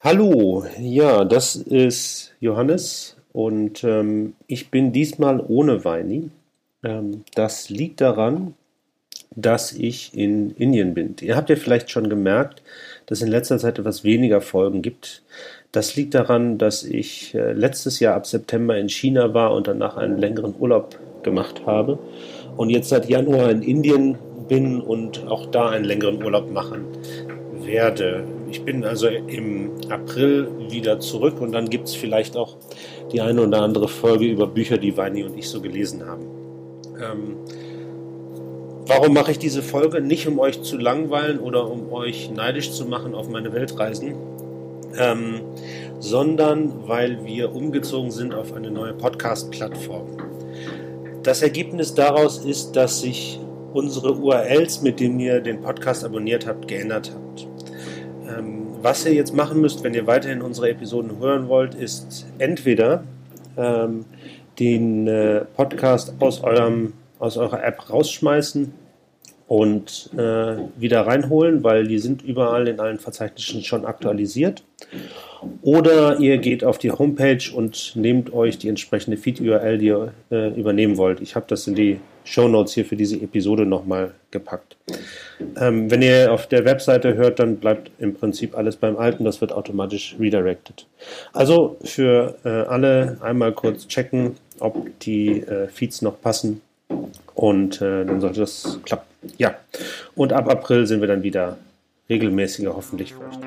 Hallo, ja, das ist Johannes und ähm, ich bin diesmal ohne Weini. Ähm, das liegt daran, dass ich in Indien bin. Ihr habt ja vielleicht schon gemerkt, dass es in letzter Zeit etwas weniger Folgen gibt. Das liegt daran, dass ich äh, letztes Jahr ab September in China war und danach einen längeren Urlaub gemacht habe und jetzt seit Januar in Indien bin und auch da einen längeren Urlaub machen werde. Ich bin also im April wieder zurück und dann gibt es vielleicht auch die eine oder andere Folge über Bücher, die Weini und ich so gelesen haben. Ähm, warum mache ich diese Folge? Nicht um euch zu langweilen oder um euch neidisch zu machen auf meine Weltreisen, ähm, sondern weil wir umgezogen sind auf eine neue Podcast-Plattform. Das Ergebnis daraus ist, dass sich unsere URLs, mit denen ihr den Podcast abonniert habt, geändert habt. Ähm, was ihr jetzt machen müsst, wenn ihr weiterhin unsere Episoden hören wollt, ist entweder ähm, den äh, Podcast aus, eurem, aus eurer App rausschmeißen und äh, wieder reinholen, weil die sind überall in allen Verzeichnissen schon aktualisiert. Oder ihr geht auf die Homepage und nehmt euch die entsprechende Feed-URL, die ihr äh, übernehmen wollt. Ich habe das in die Show Notes hier für diese Episode nochmal gepackt. Ähm, wenn ihr auf der Webseite hört, dann bleibt im Prinzip alles beim Alten. Das wird automatisch redirected. Also für äh, alle einmal kurz checken, ob die äh, Feeds noch passen. Und äh, dann sollte das klappen. Ja. Und ab April sind wir dann wieder regelmäßiger, hoffentlich euch.